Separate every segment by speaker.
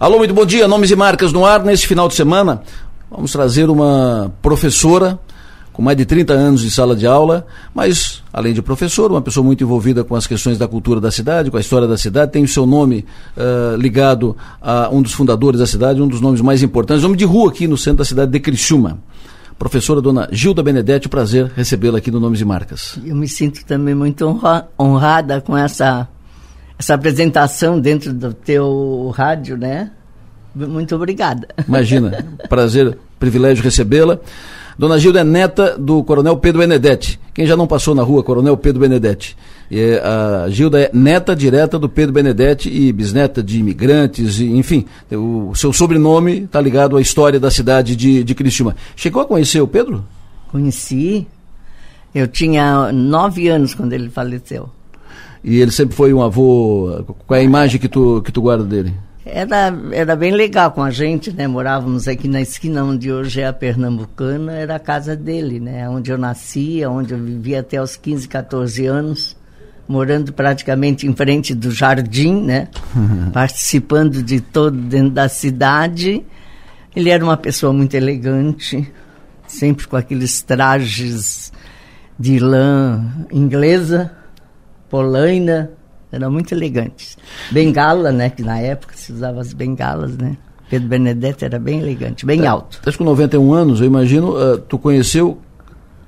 Speaker 1: Alô, muito bom dia. Nomes e marcas no ar. Neste final de semana, vamos trazer uma professora com mais de 30 anos de sala de aula, mas, além de professora, uma pessoa muito envolvida com as questões da cultura da cidade, com a história da cidade, tem o seu nome uh, ligado a um dos fundadores da cidade, um dos nomes mais importantes, nome de rua aqui no centro da cidade de Criciúma. Professora dona Gilda Benedetti, prazer recebê-la aqui no Nomes e Marcas.
Speaker 2: Eu me sinto também muito honra, honrada com essa essa apresentação dentro do teu rádio, né? Muito obrigada.
Speaker 1: Imagina, prazer, privilégio recebê-la. Dona Gilda é neta do Coronel Pedro Benedetti. Quem já não passou na rua, Coronel Pedro Benedetti. É, a Gilda é neta direta do Pedro Benedetti e bisneta de imigrantes, e, enfim, o seu sobrenome está ligado à história da cidade de, de Criciúma. Chegou a conhecer o Pedro?
Speaker 2: Conheci. Eu tinha nove anos quando ele faleceu.
Speaker 1: E ele sempre foi um avô. Qual é a imagem que tu, que tu guarda dele?
Speaker 2: Era, era bem legal com a gente, né? Morávamos aqui na esquina onde hoje é a Pernambucana, era a casa dele, né? Onde eu nasci, onde eu vivia até os 15, 14 anos, morando praticamente em frente do jardim, né? Participando de todo dentro da cidade. Ele era uma pessoa muito elegante, sempre com aqueles trajes de lã inglesa polaina, eram muito elegantes. Bengala, né? Que na época se usava as bengalas, né? Pedro Benedetti era bem elegante, bem
Speaker 1: tá,
Speaker 2: alto.
Speaker 1: Estás com 91 anos, eu imagino. Uh, tu conheceu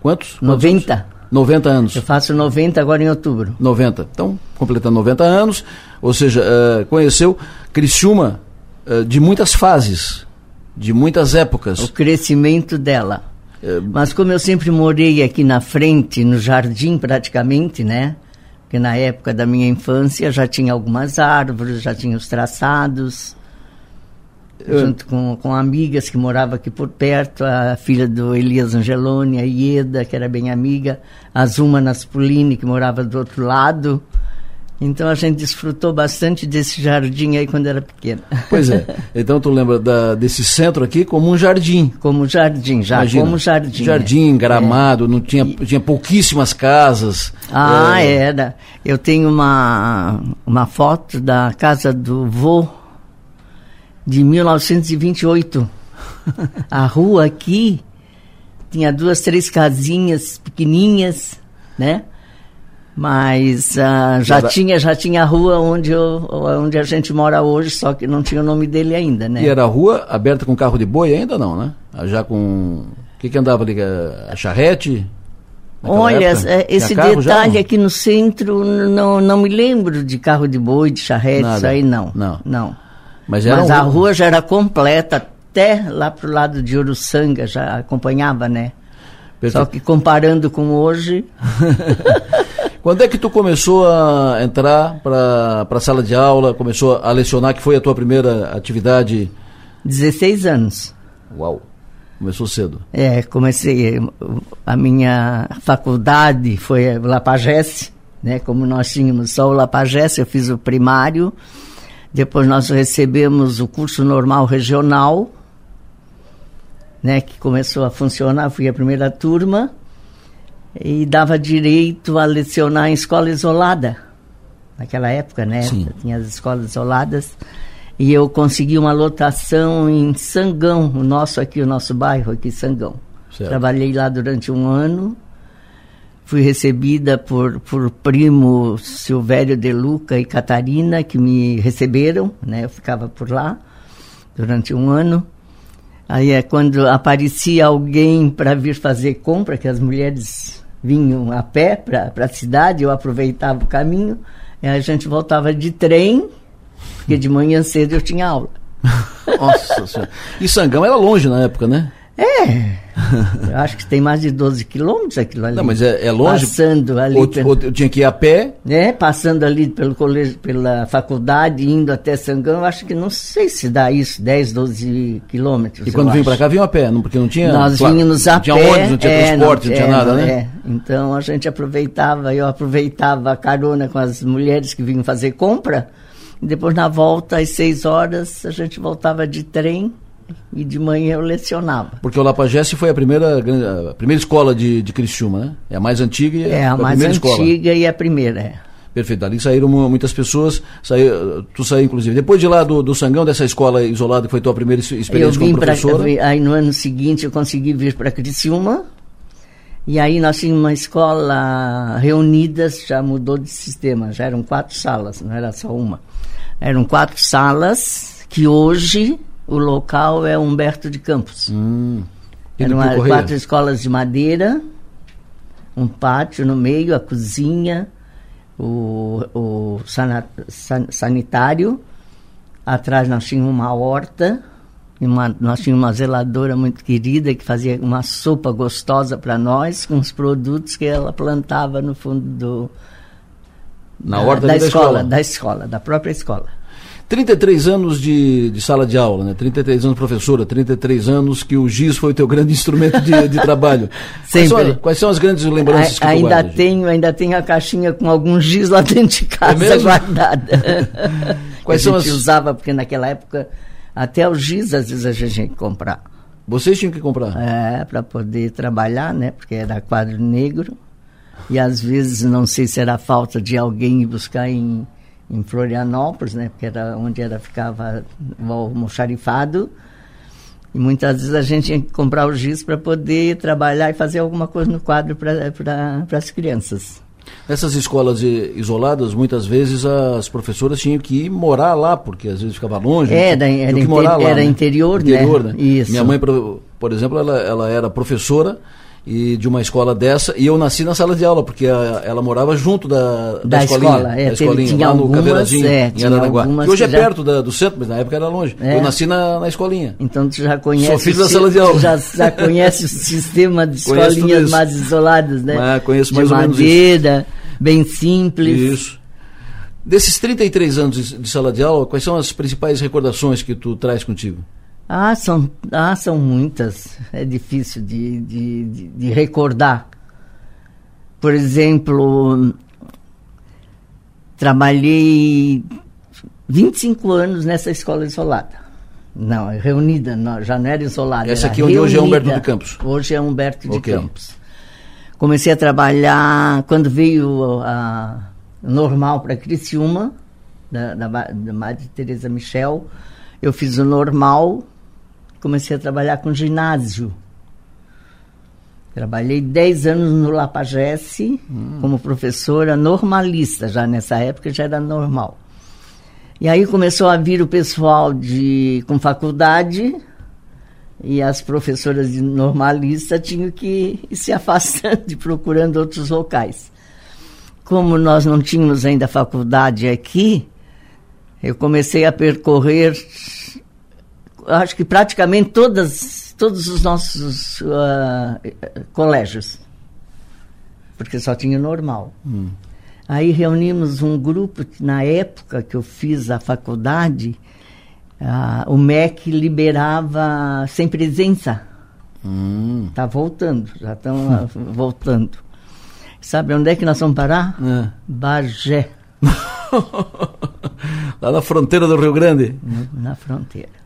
Speaker 1: quantos?
Speaker 2: 90. Anos?
Speaker 1: 90 anos.
Speaker 2: Eu faço 90 agora em outubro.
Speaker 1: 90. Então, completando 90 anos, ou seja, uh, conheceu Criciúma uh, de muitas fases, de muitas épocas.
Speaker 2: O crescimento dela. Mas como eu sempre morei aqui na frente, no jardim praticamente, né? Que na época da minha infância já tinha algumas árvores, já tinha os traçados, Eu... junto com, com amigas que moravam aqui por perto, a filha do Elias Angeloni, a Ieda, que era bem amiga, a Zuma Naspolini, que morava do outro lado. Então a gente desfrutou bastante desse jardim aí quando era pequena.
Speaker 1: Pois é. Então tu lembra da, desse centro aqui como um jardim.
Speaker 2: Como jardim, já Imagina, como jardim.
Speaker 1: Jardim, é. gramado, não tinha, e... tinha pouquíssimas casas.
Speaker 2: Ah, é... era. Eu tenho uma, uma foto da casa do vô de 1928. a rua aqui tinha duas, três casinhas pequenininhas, né? Mas uh, já, tinha, já tinha a rua onde, eu, onde a gente mora hoje, só que não tinha o nome dele ainda, né?
Speaker 1: E era a rua aberta com carro de boi ainda não, né? Já com... O que, que andava ali? A charrete?
Speaker 2: Olha, época? É, esse detalhe aqui no centro, não, não me lembro de carro de boi, de charrete, Nada. isso aí não. Não. não. Mas, Mas um... a rua já era completa, até lá pro lado de Uruçanga, já acompanhava, né? Perfeito. Só que comparando com hoje...
Speaker 1: Quando é que tu começou a entrar para a sala de aula, começou a lecionar, que foi a tua primeira atividade?
Speaker 2: 16 anos.
Speaker 1: Uau, começou cedo.
Speaker 2: É, comecei, a minha faculdade foi Lapagesse, né, como nós tínhamos só o Lapagesse, eu fiz o primário, depois nós recebemos o curso normal regional, né, que começou a funcionar, fui a primeira turma, e dava direito a lecionar em escola isolada. Naquela época, né? Sim. Tinha as escolas isoladas. E eu consegui uma lotação em Sangão, o nosso aqui, o nosso bairro aqui, Sangão. Certo. Trabalhei lá durante um ano. Fui recebida por, por primo Silvério de Luca e Catarina, que me receberam, né? Eu ficava por lá durante um ano. Aí é quando aparecia alguém para vir fazer compra, que as mulheres vinham a pé para a cidade, eu aproveitava o caminho, e a gente voltava de trem, porque de manhã cedo eu tinha aula.
Speaker 1: Nossa senhora. E Sangão era longe na época, né?
Speaker 2: É. Eu acho que tem mais de 12 quilômetros aquilo ali.
Speaker 1: Não, mas é, é longe.
Speaker 2: Passando ali.
Speaker 1: Ou, pelo, ou eu tinha que ir a pé?
Speaker 2: É, passando ali pelo colégio, pela faculdade, indo até Sangão, acho que não sei se dá isso, 10, 12 quilômetros.
Speaker 1: E quando vinha para cá, vinham a pé, não, porque não tinha.
Speaker 2: Nós claro, vínhamos a
Speaker 1: não tinha
Speaker 2: pé.
Speaker 1: Ônibus, não tinha é, transporte, não, não tinha é, nada, né? É.
Speaker 2: Então a gente aproveitava, eu aproveitava a carona com as mulheres que vinham fazer compra. E depois, na volta, às 6 horas, a gente voltava de trem e de manhã eu lecionava.
Speaker 1: Porque o Lapagesse foi a primeira, a primeira escola de, de Criciúma, né? É a mais antiga e
Speaker 2: é a, a mais antiga escola. e a primeira, é.
Speaker 1: Perfeito. Dali saíram muitas pessoas, saiu, tu saiu inclusive. Depois de lá do, do Sangão, dessa escola isolada que foi tua primeira experiência como professora?
Speaker 2: Pra, aí no ano seguinte eu consegui vir para Criciúma. E aí nós tínhamos uma escola reunidas, já mudou de sistema, já eram quatro salas, não era só uma. Eram quatro salas que hoje o local é Humberto de Campos. Hum. Eram quatro escolas de madeira, um pátio no meio, a cozinha, o, o sanitário. Atrás nós tínhamos uma horta, uma, nós tínhamos uma zeladora muito querida que fazia uma sopa gostosa para nós, com os produtos que ela plantava no fundo do,
Speaker 1: na horta
Speaker 2: da,
Speaker 1: da
Speaker 2: escola,
Speaker 1: escola,
Speaker 2: da escola, da própria escola.
Speaker 1: 33 anos de, de sala de aula, né? 33 anos professora, 33 anos que o giz foi o teu grande instrumento de, de trabalho.
Speaker 2: Sempre.
Speaker 1: Quais são, quais são, as grandes lembranças que
Speaker 2: ainda
Speaker 1: guarda,
Speaker 2: tenho, ainda tenho a caixinha com algum giz lá dentro de casa
Speaker 1: é
Speaker 2: guardada.
Speaker 1: quais
Speaker 2: a
Speaker 1: são
Speaker 2: gente
Speaker 1: as...
Speaker 2: usava, porque naquela época até o giz às vezes a gente tinha que comprar.
Speaker 1: Vocês tinham que comprar?
Speaker 2: É, para poder trabalhar, né? Porque era quadro negro. E às vezes, não sei se era falta de alguém ir buscar em em Florianópolis, né, porque era onde era ficava o almoxarifado. E muitas vezes a gente tinha que comprar o giz para poder trabalhar e fazer alguma coisa no quadro para pra, as crianças.
Speaker 1: Nessas escolas isoladas, muitas vezes as professoras tinham que ir morar lá, porque às vezes ficava longe.
Speaker 2: Era,
Speaker 1: tinha,
Speaker 2: era, inter, lá, era
Speaker 1: né?
Speaker 2: interior,
Speaker 1: interior,
Speaker 2: né?
Speaker 1: né?
Speaker 2: Isso.
Speaker 1: Minha mãe, por exemplo, ela, ela era professora e de uma escola dessa e eu nasci na sala de aula porque a, ela morava junto da, da,
Speaker 2: da
Speaker 1: escolinha,
Speaker 2: escola, é,
Speaker 1: da escolinha lá no
Speaker 2: algumas,
Speaker 1: Caveirazinho,
Speaker 2: é,
Speaker 1: em Aranaguá. Que hoje é
Speaker 2: já...
Speaker 1: perto da, do centro, mas na época era longe.
Speaker 2: É.
Speaker 1: Eu nasci na, na escolinha.
Speaker 2: Então tu já conhece.
Speaker 1: Sou filho da sala de aula.
Speaker 2: Já, já conhece o sistema de escolinhas mais isoladas, né?
Speaker 1: Ah, conheço mais
Speaker 2: de
Speaker 1: ou menos
Speaker 2: madeira, bem simples.
Speaker 1: Isso. Desses 33 anos de, de sala de aula, quais são as principais recordações que tu traz contigo?
Speaker 2: Ah, são, ah, são muitas. É difícil de, de, de, de recordar. Por exemplo, trabalhei 25 anos nessa escola isolada. Não, reunida, não, já não era isolada.
Speaker 1: Essa aqui onde hoje é Humberto de Campos.
Speaker 2: Hoje é Humberto de
Speaker 1: okay.
Speaker 2: Campos. Comecei a trabalhar quando veio a normal para Criciúma, da, da, da Madre Teresa Michel. Eu fiz o normal comecei a trabalhar com ginásio. Trabalhei 10 anos no Lapagesse hum. como professora normalista, já nessa época já era normal. E aí começou a vir o pessoal de com faculdade e as professoras de normalista tinham que ir se afastando e procurando outros locais. Como nós não tínhamos ainda faculdade aqui, eu comecei a percorrer acho que praticamente todas, todos os nossos uh, colégios, porque só tinha normal. Hum. Aí reunimos um grupo, que, na época que eu fiz a faculdade, uh, o MEC liberava sem presença. Está hum. Tá voltando, já estão hum. voltando. Sabe onde é que nós vamos parar? É. Bagé.
Speaker 1: Lá na fronteira do Rio Grande?
Speaker 2: Na fronteira.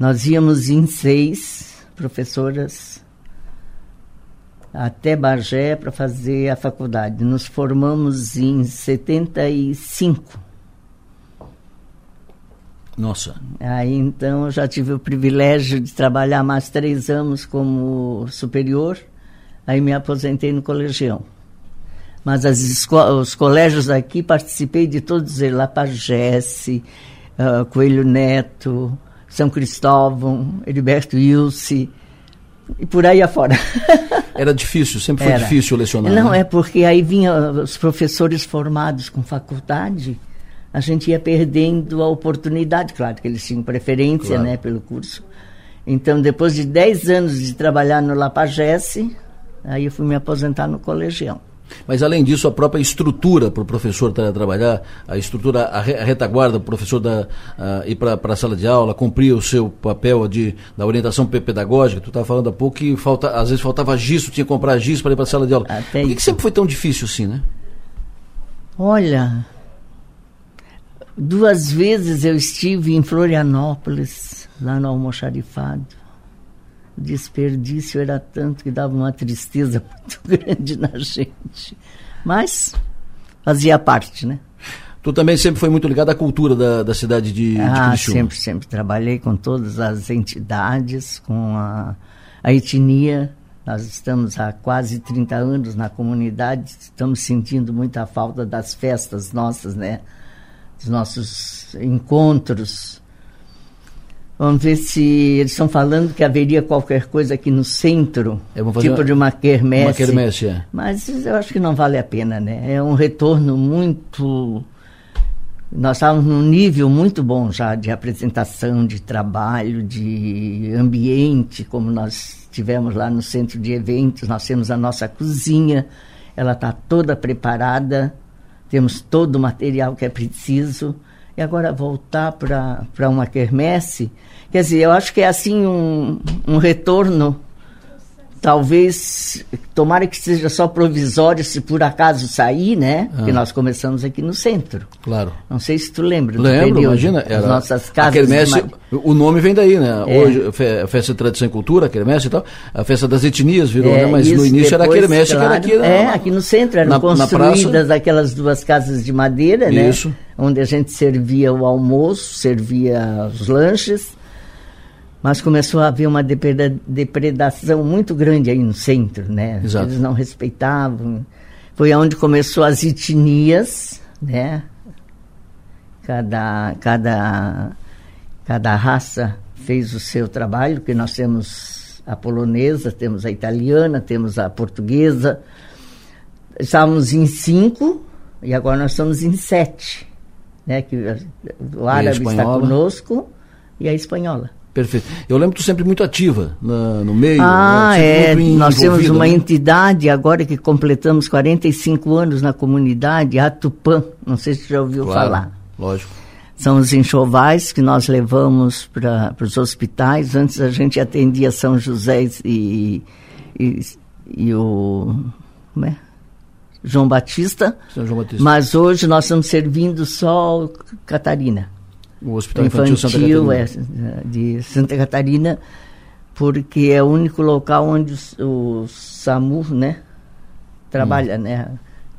Speaker 2: Nós íamos em seis professoras até Bagé para fazer a faculdade. Nos formamos em 75.
Speaker 1: Nossa.
Speaker 2: Aí então eu já tive o privilégio de trabalhar mais três anos como superior. Aí me aposentei no colegião. Mas as os colégios aqui participei de todos eles, Lapagesse, uh, Coelho Neto, são Cristóvão, Heriberto Ilse e por aí afora.
Speaker 1: Era difícil, sempre foi Era. difícil lecionar.
Speaker 2: Não,
Speaker 1: né?
Speaker 2: é porque aí vinha os professores formados com faculdade, a gente ia perdendo a oportunidade, claro que eles tinham preferência claro. né, pelo curso. Então, depois de 10 anos de trabalhar no Lapagesse, aí eu fui me aposentar no colegião.
Speaker 1: Mas, além disso, a própria estrutura para o professor tra trabalhar, a estrutura, a, re a retaguarda para o professor da, ir para a sala de aula, cumprir o seu papel de, da orientação pedagógica. Tu estava falando há pouco que falta, às vezes faltava giz, tu tinha que comprar giz para ir para a sala de aula. Até Por que, que sempre foi tão difícil assim, né?
Speaker 2: Olha, duas vezes eu estive em Florianópolis, lá no almoxarifado desperdício era tanto que dava uma tristeza muito grande na gente. Mas fazia parte, né?
Speaker 1: Tu também sempre foi muito ligado à cultura da, da cidade de,
Speaker 2: ah,
Speaker 1: de
Speaker 2: sempre, sempre. Trabalhei com todas as entidades, com a, a etnia. Nós estamos há quase 30 anos na comunidade, estamos sentindo muita falta das festas nossas, né? Dos nossos encontros. Vamos ver se eles estão falando que haveria qualquer coisa aqui no centro, tipo de uma quermesse. Uma
Speaker 1: quermesse, é.
Speaker 2: Mas eu acho que não vale a pena, né? É um retorno muito nós estávamos num nível muito bom já de apresentação, de trabalho, de ambiente, como nós tivemos lá no centro de eventos. Nós temos a nossa cozinha, ela está toda preparada, temos todo o material que é preciso. E agora voltar para uma quermesse, quer dizer, eu acho que é assim um, um retorno talvez, tomara que seja só provisório se por acaso sair, né? Ah. Porque nós começamos aqui no centro.
Speaker 1: Claro.
Speaker 2: Não sei se tu lembra.
Speaker 1: Lembro, imagina. Era
Speaker 2: as nossas casas. A
Speaker 1: quermesse, o nome vem daí, né? É. Hoje, a festa de tradição e cultura, a quermesse e tal. A festa das etnias virou, é, né? Mas isso, no início depois, era a quermesse claro, que era aqui.
Speaker 2: É, aqui no centro. Eram na, construídas na aquelas duas casas de madeira, né? Isso. Onde a gente servia o almoço, servia os lanches mas começou a haver uma depredação muito grande aí no centro, né?
Speaker 1: Exato.
Speaker 2: Eles não respeitavam. Foi onde começou as etnias, né? Cada, cada, cada raça fez o seu trabalho, que nós temos a polonesa, temos a italiana, temos a portuguesa. Estávamos em cinco e agora nós estamos em sete, né? Que o árabe está conosco e a espanhola.
Speaker 1: Perfeito. Eu lembro que tu sempre muito ativa na, no meio.
Speaker 2: Ah, né? é. Nós temos uma né? entidade agora que completamos 45 anos na comunidade, a Tupã. Não sei se já ouviu
Speaker 1: claro,
Speaker 2: falar.
Speaker 1: Lógico.
Speaker 2: São os enxovais que nós levamos para os hospitais. Antes a gente atendia São José e, e, e o. Como é? João Batista.
Speaker 1: São João Batista.
Speaker 2: Mas hoje nós estamos servindo só Catarina
Speaker 1: o Hospital Infantil, Infantil Santa Catarina.
Speaker 2: É, de Santa Catarina, porque é o único local onde o, o SAMU, né, trabalha, hum. né?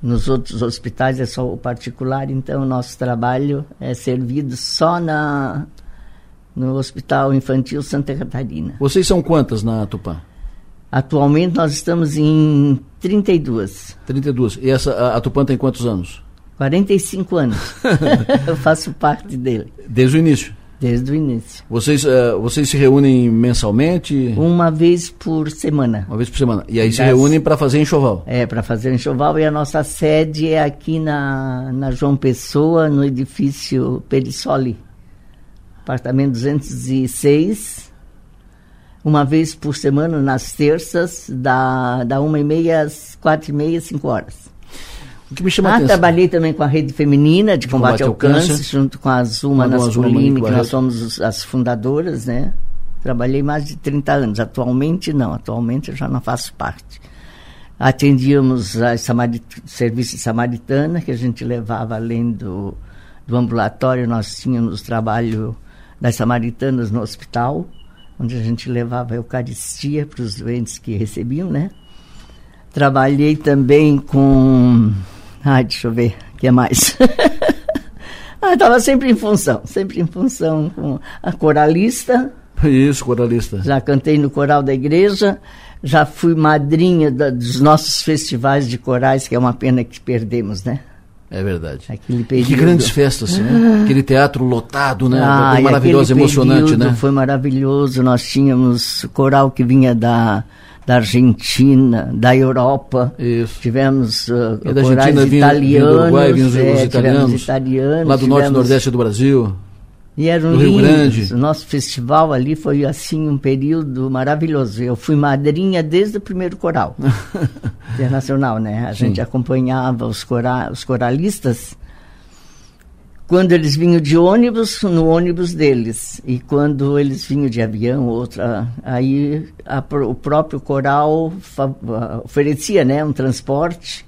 Speaker 2: Nos outros hospitais é só o particular, então o nosso trabalho é servido só na no Hospital Infantil Santa Catarina.
Speaker 1: Vocês são quantas na Tupã?
Speaker 2: Atualmente nós estamos em 32.
Speaker 1: 32. E essa, a, a Tupã tem quantos anos?
Speaker 2: 45 anos. eu faço parte dele.
Speaker 1: Desde o início?
Speaker 2: Desde o início.
Speaker 1: Vocês, uh, vocês se reúnem mensalmente?
Speaker 2: Uma vez por semana.
Speaker 1: Uma vez por semana. E aí das... se reúnem para fazer enxoval?
Speaker 2: É, para fazer enxoval. E a nossa sede é aqui na, na João Pessoa, no edifício Perissoli. Apartamento 206. Uma vez por semana, nas terças, da, da uma e meia às quatro e meia, cinco horas.
Speaker 1: O que me chama
Speaker 2: ah,
Speaker 1: atenção.
Speaker 2: trabalhei também com a rede feminina de, de combate, combate, ao câncer, câncer, junto com a Azuma Nascolini, que nós somos as fundadoras, né? Trabalhei mais de 30 anos. Atualmente não, atualmente eu já não faço parte. Atendíamos a samarit serviço de samaritana, que a gente levava além do, do ambulatório, nós tínhamos trabalho das samaritanas no hospital, onde a gente levava a Eucaristia para os doentes que recebiam, né? Trabalhei também com Ai, deixa eu ver, o que é mais? ah, estava sempre em função, sempre em função com a coralista.
Speaker 1: Isso, coralista.
Speaker 2: Já cantei no coral da igreja, já fui madrinha da, dos nossos festivais de corais, que é uma pena que perdemos, né?
Speaker 1: É verdade. Aquele período... Que grandes festas, né? Aquele teatro lotado, né?
Speaker 2: Ah,
Speaker 1: foi maravilhoso, emocionante, né?
Speaker 2: Foi maravilhoso. Nós tínhamos coral que vinha da da Argentina, da Europa.
Speaker 1: Isso.
Speaker 2: Tivemos uh,
Speaker 1: e da Argentina vinha, italianos,
Speaker 2: do Uruguai, vinha
Speaker 1: os,
Speaker 2: é,
Speaker 1: os italianos,
Speaker 2: italianos.
Speaker 1: Lá do norte e nordeste do Brasil.
Speaker 2: E eram
Speaker 1: do Rio Grande.
Speaker 2: O nosso festival ali foi assim um período maravilhoso. Eu fui madrinha desde o primeiro coral internacional, né? A Sim. gente acompanhava os, cora os coralistas quando eles vinham de ônibus, no ônibus deles. E quando eles vinham de avião, outra, aí a, o próprio coral oferecia né, um transporte.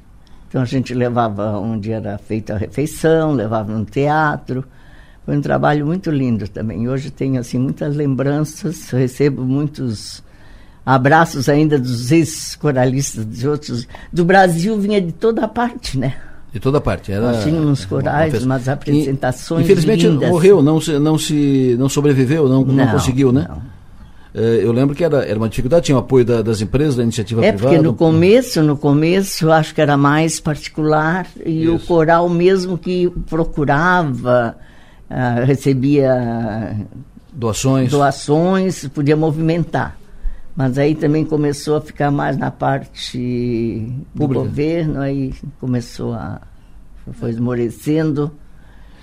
Speaker 2: Então a gente levava onde era feita a refeição, levava no teatro. Foi um trabalho muito lindo também. Hoje tenho assim muitas lembranças, recebo muitos abraços ainda dos ex-coralistas de outros. Do Brasil vinha de toda parte, né?
Speaker 1: De toda parte. Era
Speaker 2: Nós tínhamos corais, umas apresentações
Speaker 1: Infelizmente
Speaker 2: lindas.
Speaker 1: morreu, não, se, não, se, não sobreviveu, não, não,
Speaker 2: Não,
Speaker 1: conseguiu, né?
Speaker 2: não.
Speaker 1: Eh, Eu lembro que era, era uma dificuldade, tinha o apoio da- das empresas, da iniciativa
Speaker 2: É
Speaker 1: privada.
Speaker 2: porque no começo, no começo, eu acho que era mais particular e o
Speaker 1: Isso.
Speaker 2: coral mesmo que procurava, ah, recebia
Speaker 1: Doações.
Speaker 2: doações, podia movimentar. Mas aí também começou a ficar mais na parte do
Speaker 1: Pública.
Speaker 2: governo, aí começou a. foi esmorecendo.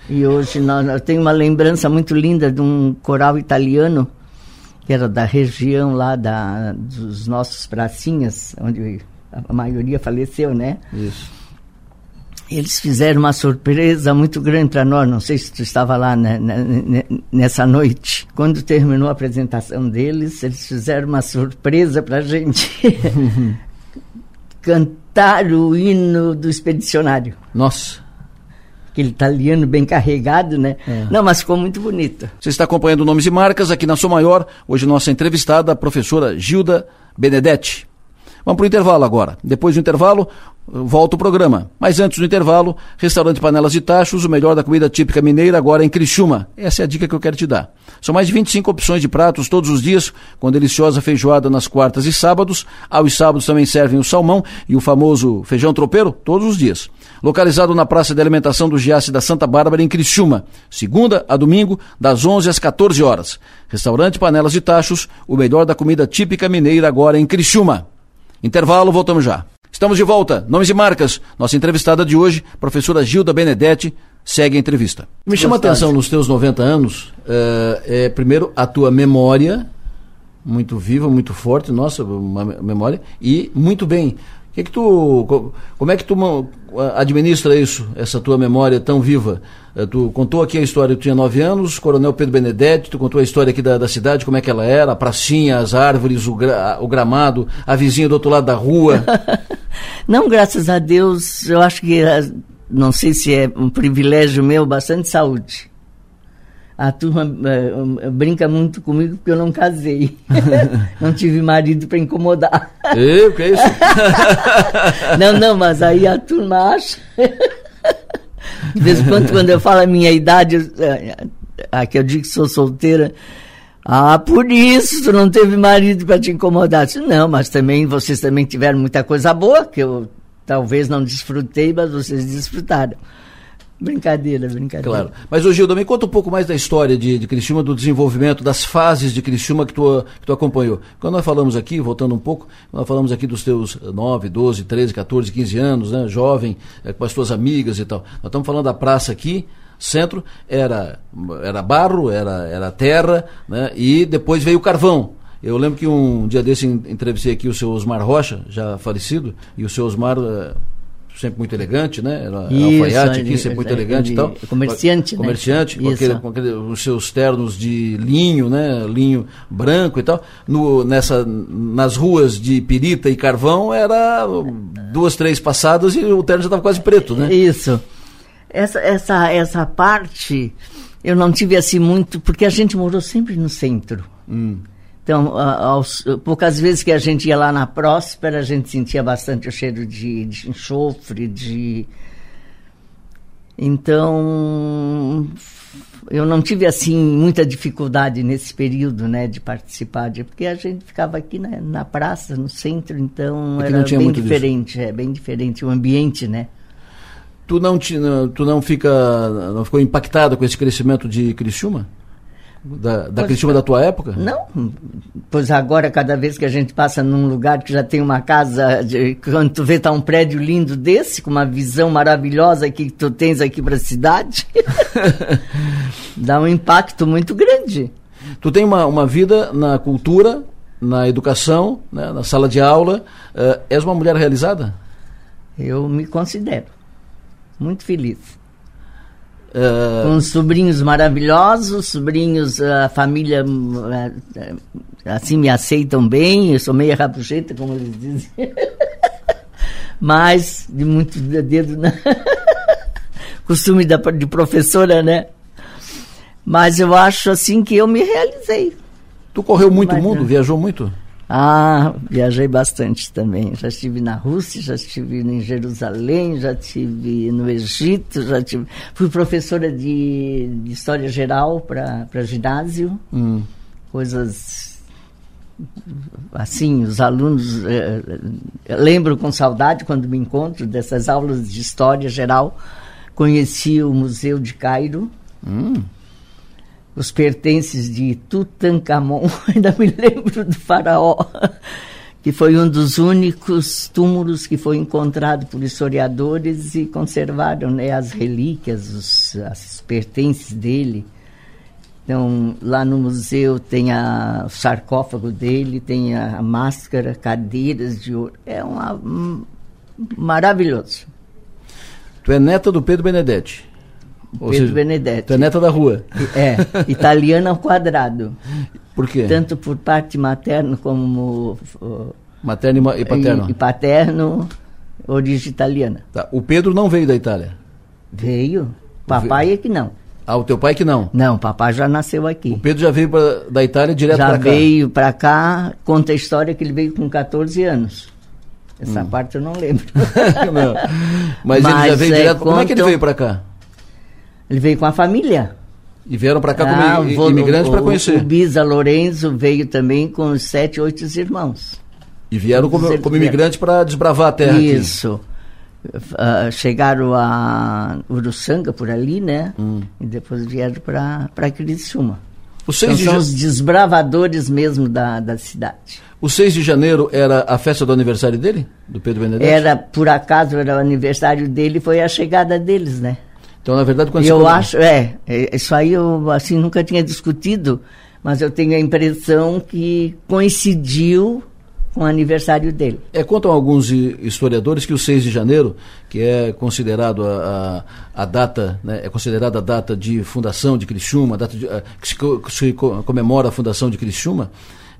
Speaker 2: E hoje nós, eu tenho uma lembrança muito linda de um coral italiano, que era da região lá da, dos nossos pracinhas, onde a maioria faleceu, né?
Speaker 1: Isso.
Speaker 2: Eles fizeram uma surpresa muito grande para nós. Não sei se tu estava lá né, nessa noite. Quando terminou a apresentação deles, eles fizeram uma surpresa para a gente cantar o hino do expedicionário.
Speaker 1: Nossa.
Speaker 2: Aquele italiano bem carregado, né?
Speaker 1: É.
Speaker 2: Não, mas ficou muito bonito.
Speaker 1: Você está acompanhando Nomes e Marcas aqui na Sou Maior. Hoje nossa entrevistada, a professora Gilda Benedetti. Vamos para o intervalo agora. Depois do intervalo, volta o programa. Mas antes do intervalo, restaurante Panelas e Tachos, o melhor da comida típica mineira agora em Criciúma. Essa é a dica que eu quero te dar. São mais de 25 opções de pratos todos os dias, com deliciosa feijoada nas quartas e sábados. Aos sábados também servem o salmão e o famoso feijão tropeiro todos os dias. Localizado na Praça de Alimentação do Giasse da Santa Bárbara, em Criciúma. Segunda a domingo, das 11 às 14 horas. Restaurante Panelas e Tachos, o melhor da comida típica mineira agora em Criciúma. Intervalo, voltamos já. Estamos de volta. Nomes e marcas. Nossa entrevistada de hoje, professora Gilda Benedetti, segue a entrevista. Me chama a atenção nos teus 90 anos, eh, é, primeiro, a tua memória, muito viva, muito forte, nossa, memória, e muito bem. Que que tu, co- como é que tu administra isso, essa tua memória tão viva? Eh, Tu contou aqui a história, tu tinha nove anos, Coronel Pedro Benedetti, tu contou a história aqui da, da cidade, como é que ela era, a pracinha, as árvores, o, gra- o gramado, a vizinha do outro lado da rua.
Speaker 2: Não, graças a Deus, eu acho que, ah, não sei se é um privilégio meu, bastante saúde. A turma um, brinca muito comigo porque eu não casei. não tive marido para incomodar.
Speaker 1: O que é isso?
Speaker 2: não, não, mas aí a turma acha. De vez em quando, quando eu falo a minha idade, eu- eh, a que eu digo que sou solteira, ah, por isso tu não teve marido para te incomodar. Eu disse, não, mas também vocês também tiveram muita coisa boa, que eu talvez não desfrutei, mas vocês desfrutaram. Brincadeira, brincadeira.
Speaker 1: Claro. Mas, ô Gilda, me conta um pouco mais da história de, de Criciúma, do desenvolvimento, das fases de Criciúma que tu, que tu acompanhou. Quando nós falamos aqui, voltando um pouco, nós falamos aqui dos teus 9, 12, 13, 14, 15 anos, né, jovem, eh, com as tuas amigas e tal. Nós estamos falando da praça aqui, centro, era, era barro, era, era terra, né, e depois veio o carvão. Eu lembro que um dia desse en- entrevistei aqui o seu Osmar Rocha, já falecido, e o seu Osmar... eh, Sempre muito elegante, né? Era,
Speaker 2: Isso,
Speaker 1: alfaiate aqui, sempre muito
Speaker 2: ele-
Speaker 1: elegante e tal.
Speaker 2: comerciante, né?
Speaker 1: Comerciante, com,
Speaker 2: Isso.
Speaker 1: aquele, com aquele- os seus ternos de linho, né? Linho branco e tal. No, nessa, nas ruas de Pirita e Carvão era duas, três passadas e o terno já estava quase preto, né?
Speaker 2: Isso. Essa, essa, essa parte eu não tive assim muito, porque a gente morou sempre no centro.
Speaker 1: Hum.
Speaker 2: Então, aos, poucas vezes que a gente ia lá na Próspera, a gente sentia bastante o cheiro de, de enxofre, de. Então, eu não tive assim muita dificuldade nesse período, né, de participar, de, porque a gente ficava aqui na, na praça, no centro, então
Speaker 1: Aqui
Speaker 2: era bem
Speaker 1: muito disso.
Speaker 2: diferente, é bem diferente o ambiente, né?
Speaker 1: Tu não, te, tu não fica. não ficou impactado com esse crescimento de Criciúma? Da, da
Speaker 2: Pois-
Speaker 1: Criciúma da tua época?
Speaker 2: Não, pois agora, cada vez que a gente passa num lugar que já tem uma casa, de, quando tu vê tá um prédio lindo desse, com uma visão maravilhosa que tu tens aqui para a cidade, dá um impacto muito grande.
Speaker 1: Tu tem uma, uma vida na cultura, na educação, né, na sala de aula. eh, és uma mulher realizada?
Speaker 2: Eu me considero muito feliz.
Speaker 1: Eh,
Speaker 2: Com sobrinhos maravilhosos, sobrinhos, a família hum, eh, eh, assim me aceitam bem, eu sou meio rabugenta, como eles dizem. Mas de muito dedo na costume da, de professora, né? Mas eu acho assim que eu me realizei.
Speaker 1: tu correu muito
Speaker 2: Mas,
Speaker 1: mundo,
Speaker 2: né?
Speaker 1: viajou muito?
Speaker 2: Ah, viajei bastante também. Já estive na Rússia, já estive em Jerusalém, já estive no Egito, já tive. Fui professora de, de História Geral para ginásio. Hum. Coisas assim, os alunos eh, lembro com saudade quando me encontro dessas aulas de história geral. Conheci o Museu de Cairo. Hum os pertences de Tutankhamon, ainda me lembro do faraó, que foi um dos únicos túmulos que foi encontrado por historiadores e conservaram né, as relíquias, os, as pertences dele. Então, lá no museu tem a, o sarcófago dele, tem a, a máscara, cadeiras de ouro. É uma, um, maravilhoso.
Speaker 1: Tu é neta do Pedro Benedetti?
Speaker 2: Ou Pedro seja, Benedetti.
Speaker 1: Tu é neta da rua.
Speaker 2: É, italiana ao quadrado.
Speaker 1: Por quê?
Speaker 2: Tanto por parte materna como...
Speaker 1: Materno e paterno.
Speaker 2: E, e paterno, origem italiana.
Speaker 1: Tá. O Pedro não veio da Itália?
Speaker 2: Veio. Papai veio. é que não.
Speaker 1: Ah, o teu pai que não?
Speaker 2: Não, papai já nasceu aqui.
Speaker 1: O Pedro já veio pra, da Itália direto para cá?
Speaker 2: Já veio para cá, conta a história que ele veio com 14 anos. Essa hum. parte eu não lembro. não.
Speaker 1: Mas, Mas, ele já veio é, direto. Como é que ele veio para cá?
Speaker 2: Ele veio com a família.
Speaker 1: E vieram para cá ah, como imigrantes para conhecer.
Speaker 2: O Bisa Lorenzo veio também com sete, oito irmãos.
Speaker 1: E vieram como, como imigrantes para desbravar a terra
Speaker 2: Isso. Uh, chegaram a Uruçanga, por ali, né? Hum. E depois vieram para Criciúma. Seis então, são os desbravadores mesmo da, da cidade.
Speaker 1: O 6 de janeiro era a festa do aniversário dele? Do Pedro Benedetti?
Speaker 2: Era, por acaso, era o aniversário dele, foi a chegada deles, né?
Speaker 1: Então, na verdade, quando
Speaker 2: Eu acho, é, é, isso aí eu assim nunca tinha discutido, mas eu tenho a impressão que coincidiu com o aniversário dele.
Speaker 1: É, contam alguns historiadores que o 6 de janeiro, que é considerado a, a, a data, né, é considerada a data de fundação de Criciúma, a data de, a, que, se, que se comemora a fundação de Criciúma,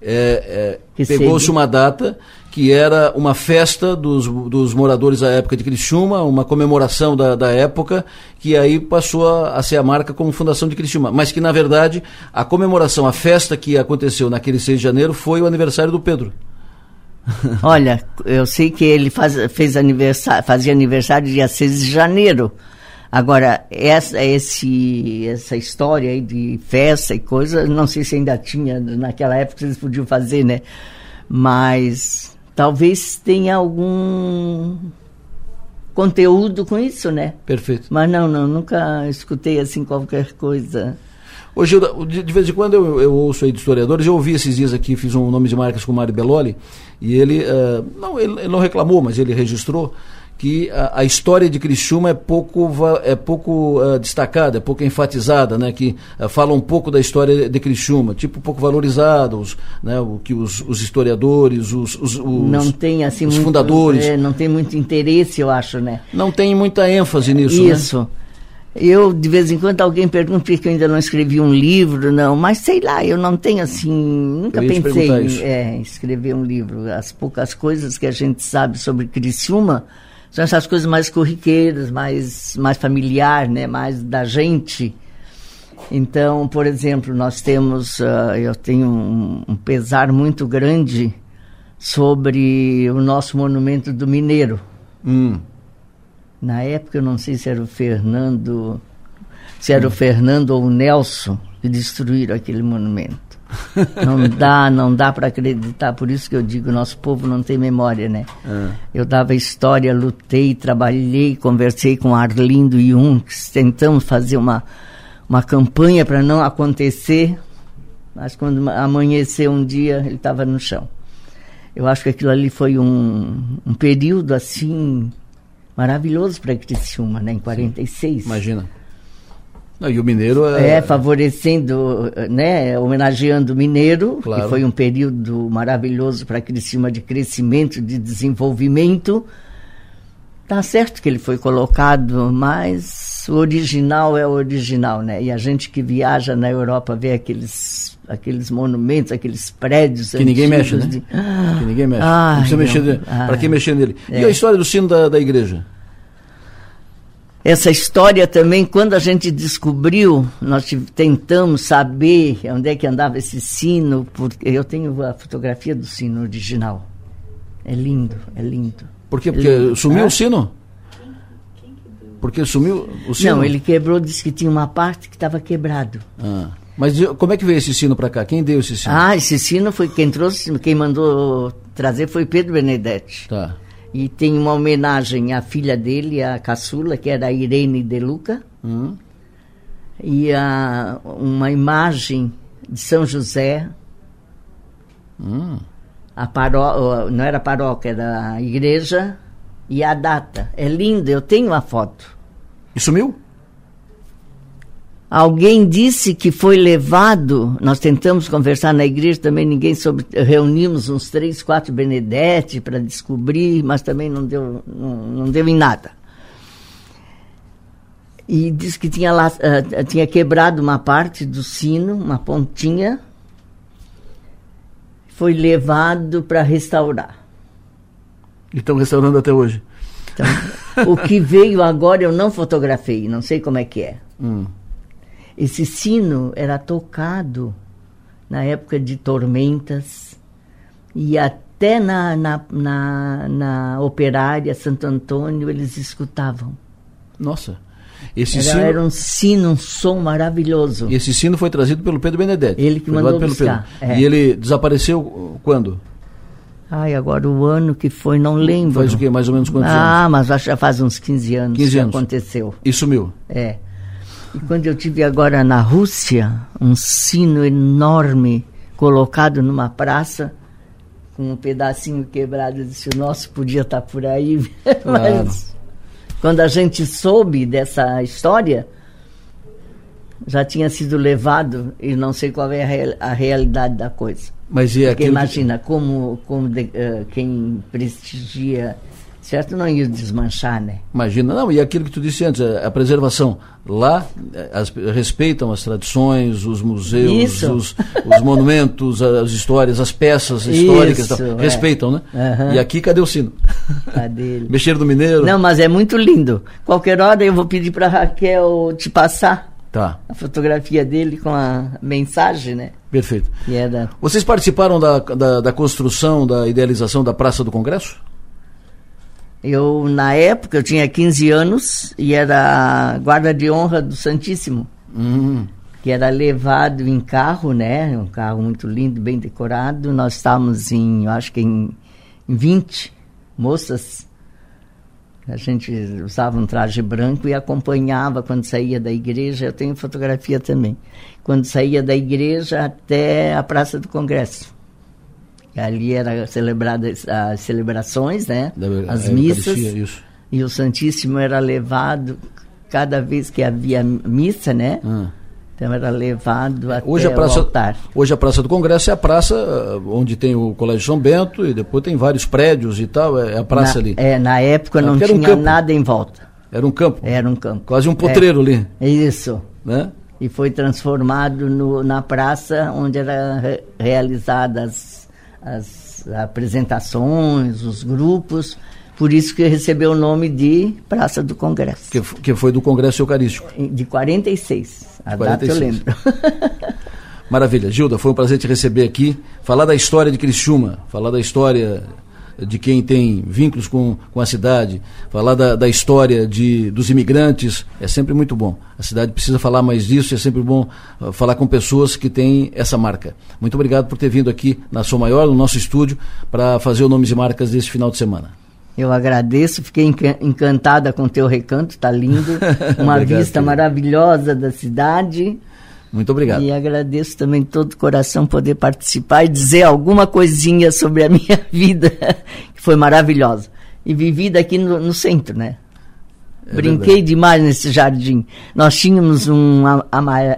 Speaker 1: é, é, pegou-se uma data que era uma festa dos, dos moradores da época de Criciúma, uma comemoração da, da época, que aí passou a, a, ser a marca como Fundação de Criciúma. Mas que, na verdade, a comemoração, a festa que aconteceu naquele 6 de janeiro foi o aniversário do Pedro.
Speaker 2: Olha, eu sei que ele faz, fez aniversário, fazia aniversário dia 6 de janeiro. Agora, essa, esse, essa história aí de festa e coisa, não sei se ainda tinha naquela época eles podiam fazer, né? Mas talvez tenha algum conteúdo com isso, né?
Speaker 1: Perfeito.
Speaker 2: Mas não, não, nunca escutei assim qualquer coisa.
Speaker 1: Ô Gilda, de, vez em quando eu, eu, ouço aí de historiadores, eu ouvi esses dias aqui, fiz um nome de marcas com o Mário Belloli, e ele, uh, não, ele, ele não reclamou, mas ele registrou que a, a, história de Criciúma é pouco, é pouco uh, destacada, é pouco enfatizada, né? que uh, fala um pouco da história de Criciúma, tipo pouco valorizada, os, né? o que os, os historiadores, os, os, os,
Speaker 2: não tem, assim,
Speaker 1: os
Speaker 2: muito,
Speaker 1: fundadores...
Speaker 2: É, não tem muito interesse, eu acho, né?
Speaker 1: Não tem muita ênfase nisso,
Speaker 2: né? Isso. Né? Eu, de vez em quando, alguém pergunta por que eu ainda não escrevi um livro, não, mas sei lá, eu não tenho assim, nunca pensei em é, escrever um livro. As poucas coisas que a gente sabe sobre Criciúma, são essas coisas mais corriqueiras, mais, mais familiar, né? mais da gente. Então, por exemplo, nós temos, uh, eu tenho um, um, pesar muito grande sobre o nosso monumento do Mineiro. Hum. Na época, eu não sei se era o Fernando, se era hum. o Fernando ou o Nelson que destruíram aquele monumento. Não dá, não dá para acreditar. Por isso que eu digo, nosso povo não tem memória, né? É. Eu dava história, lutei, trabalhei, conversei com Arlindo Junks, tentamos fazer uma, uma campanha para não acontecer, mas quando amanheceu um dia, ele estava no chão. Eu acho que aquilo ali foi um, um período assim maravilhoso para Criciúma, né? Em 46.
Speaker 1: Sim, imagina. Não, e o Mineiro é...
Speaker 2: é... favorecendo, né, homenageando o Mineiro, claro. que foi um período maravilhoso para Criciúma de crescimento, de desenvolvimento. Tá certo que ele foi colocado, mas o original é o original, né? E a gente que viaja na Europa vê aqueles aqueles monumentos, aqueles prédios
Speaker 1: que ninguém mexe, né? De... Que ninguém mexe. Ai, não precisa mexer. Para que mexer nele? É. E a história do sino da, da igreja?
Speaker 2: Essa história também, quando a gente descobriu, nós tentamos saber onde é que andava esse sino, porque eu tenho a fotografia do sino original. É lindo, é lindo.
Speaker 1: Por quê? Porque lindo. sumiu ah? o sino? Porque sumiu o sino?
Speaker 2: Não, ele quebrou, disse que tinha uma parte que estava quebrado.
Speaker 1: Ah. Mas como é que veio esse sino para cá? Quem deu esse sino?
Speaker 2: Ah, esse sino foi quem trouxe, quem mandou trazer foi Pedro Benedetti.
Speaker 1: Tá.
Speaker 2: E tem uma homenagem à filha dele, a caçula, que era a Irene De Luca.
Speaker 1: Hum.
Speaker 2: E a, uma imagem de São José.
Speaker 1: Hum.
Speaker 2: A paró não era paróquia, era a igreja. E a data. É lindo, eu tenho a foto.
Speaker 1: E sumiu?
Speaker 2: Alguém disse que foi levado, nós tentamos conversar na igreja, também ninguém soube, reunimos uns três, quatro Benedetti para descobrir, mas também não deu, não, não, deu em nada. E disse que tinha, lá, uh, tinha quebrado uma parte do sino, uma pontinha, foi levado para restaurar.
Speaker 1: E estão restaurando até hoje?
Speaker 2: Então, o que veio agora eu não fotografei, não sei como é que é.
Speaker 1: Hum.
Speaker 2: Esse sino era tocado na época de tormentas e até na, na, na, na operária Santo Antônio eles escutavam.
Speaker 1: Nossa. Esse
Speaker 2: era,
Speaker 1: sino...
Speaker 2: era um sino, um som maravilhoso.
Speaker 1: E esse sino foi trazido pelo Pedro Benedetti.
Speaker 2: Ele que mandou buscar.
Speaker 1: É. E ele desapareceu quando?
Speaker 2: Ai, agora o ano que foi, não lembro.
Speaker 1: Faz o quê? Mais ou menos quantos
Speaker 2: ah,
Speaker 1: anos?
Speaker 2: Ah, mas acho que já faz uns 15 anos
Speaker 1: 15
Speaker 2: que
Speaker 1: anos.
Speaker 2: aconteceu.
Speaker 1: E sumiu?
Speaker 2: É. E quando eu tive agora na Rússia, um sino enorme colocado numa praça, com um pedacinho quebrado, eu disse, o nosso podia estar por aí.
Speaker 1: Claro.
Speaker 2: Mas quando a gente soube dessa história, já tinha sido levado e não sei qual é a, real, a realidade da coisa.
Speaker 1: Mas e
Speaker 2: Porque imagina que... como, como de, uh, quem prestigia certo não ia desmanchar, né?
Speaker 1: Imagina, não, e aquilo que tu disse antes, a, preservação. Lá as, respeitam as tradições, os museus, os, os, monumentos, as histórias, as peças históricas, Isso, é. respeitam, né?
Speaker 2: Uhum.
Speaker 1: E aqui, cadê o sino?
Speaker 2: Cadê ele?
Speaker 1: Mexer do Mineiro.
Speaker 2: Não, mas é muito lindo. Qualquer hora eu vou pedir para Raquel te passar
Speaker 1: tá.
Speaker 2: a fotografia dele com a mensagem, né?
Speaker 1: Perfeito.
Speaker 2: E era...
Speaker 1: Vocês participaram da, da, da construção, da idealização da Praça do Congresso?
Speaker 2: Eu, na época, eu tinha 15 anos e era guarda de honra do Santíssimo.
Speaker 1: Uhum.
Speaker 2: Que era levado em carro, né? Um carro muito lindo, bem decorado. Nós estávamos em, eu acho que em, em 20 moças. A gente usava um traje branco e acompanhava quando saía da igreja. Eu tenho fotografia também. Quando saía da igreja até a Praça do Congresso. Ali era celebradas as celebrações, né?
Speaker 1: Da,
Speaker 2: as missas. E o Santíssimo era levado cada vez que havia missa, né?
Speaker 1: Ah.
Speaker 2: Então era levado até
Speaker 1: hoje a praça,
Speaker 2: o altar.
Speaker 1: Hoje a Praça do Congresso é a praça ah, onde tem o Colégio São Bento e depois tem vários prédios e tal, é a praça
Speaker 2: na,
Speaker 1: ali.
Speaker 2: É, na época não tinha
Speaker 1: um
Speaker 2: nada em volta.
Speaker 1: Era um campo?
Speaker 2: Era um campo.
Speaker 1: Quase um potreiro
Speaker 2: é,
Speaker 1: ali.
Speaker 2: Isso.
Speaker 1: Né?
Speaker 2: E foi transformado no, na praça onde eram re, realizadas as apresentações, os grupos, por isso que recebeu o nome de Praça do Congresso.
Speaker 1: Que, que foi do Congresso Eucarístico.
Speaker 2: De 46, a 46. data eu lembro.
Speaker 1: Maravilha. Gilda, foi um prazer te receber aqui, falar da história de Criciúma, falar da história de quem tem vínculos com, com a cidade, falar da, da história de, dos imigrantes, é sempre muito bom. A cidade precisa falar mais disso, é sempre bom uh, falar com pessoas que têm essa marca. Muito obrigado por ter vindo aqui na Sou Maior, no nosso estúdio, para fazer o Nomes e Marcas desse final de semana.
Speaker 2: Eu agradeço, fiquei encantada com o teu recanto, está lindo. Uma obrigado, vista maravilhosa da cidade.
Speaker 1: Muito obrigado.
Speaker 2: E agradeço também todo o coração poder participar e dizer alguma coisinha sobre a minha vida, que foi maravilhosa. E vivida aqui no, no centro, né? É Brinquei verdade. demais nesse jardim. Nós tínhamos um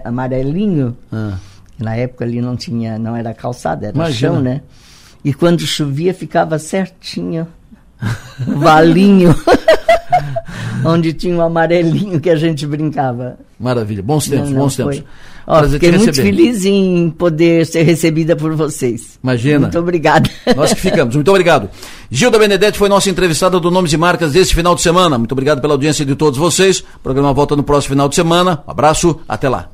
Speaker 2: amarelinho,
Speaker 1: ah.
Speaker 2: na época ali não tinha, não era calçada, era Imagina. chão, né? E quando chovia ficava certinho, valinho. onde tinha um amarelinho que a gente brincava.
Speaker 1: Maravilha, bons tempos,
Speaker 2: Não, não,
Speaker 1: bons tempos.
Speaker 2: foi. Ó, fiquei muito feliz em poder ser recebida por vocês.
Speaker 1: Imagina.
Speaker 2: Muito obrigada.
Speaker 1: Nós que ficamos. Muito obrigado. Gilda Benedetti foi nossa entrevistada do Nomes e Marcas deste final de semana. Muito obrigado pela audiência de todos vocês. O programa volta no próximo final de semana. Um abraço, até lá.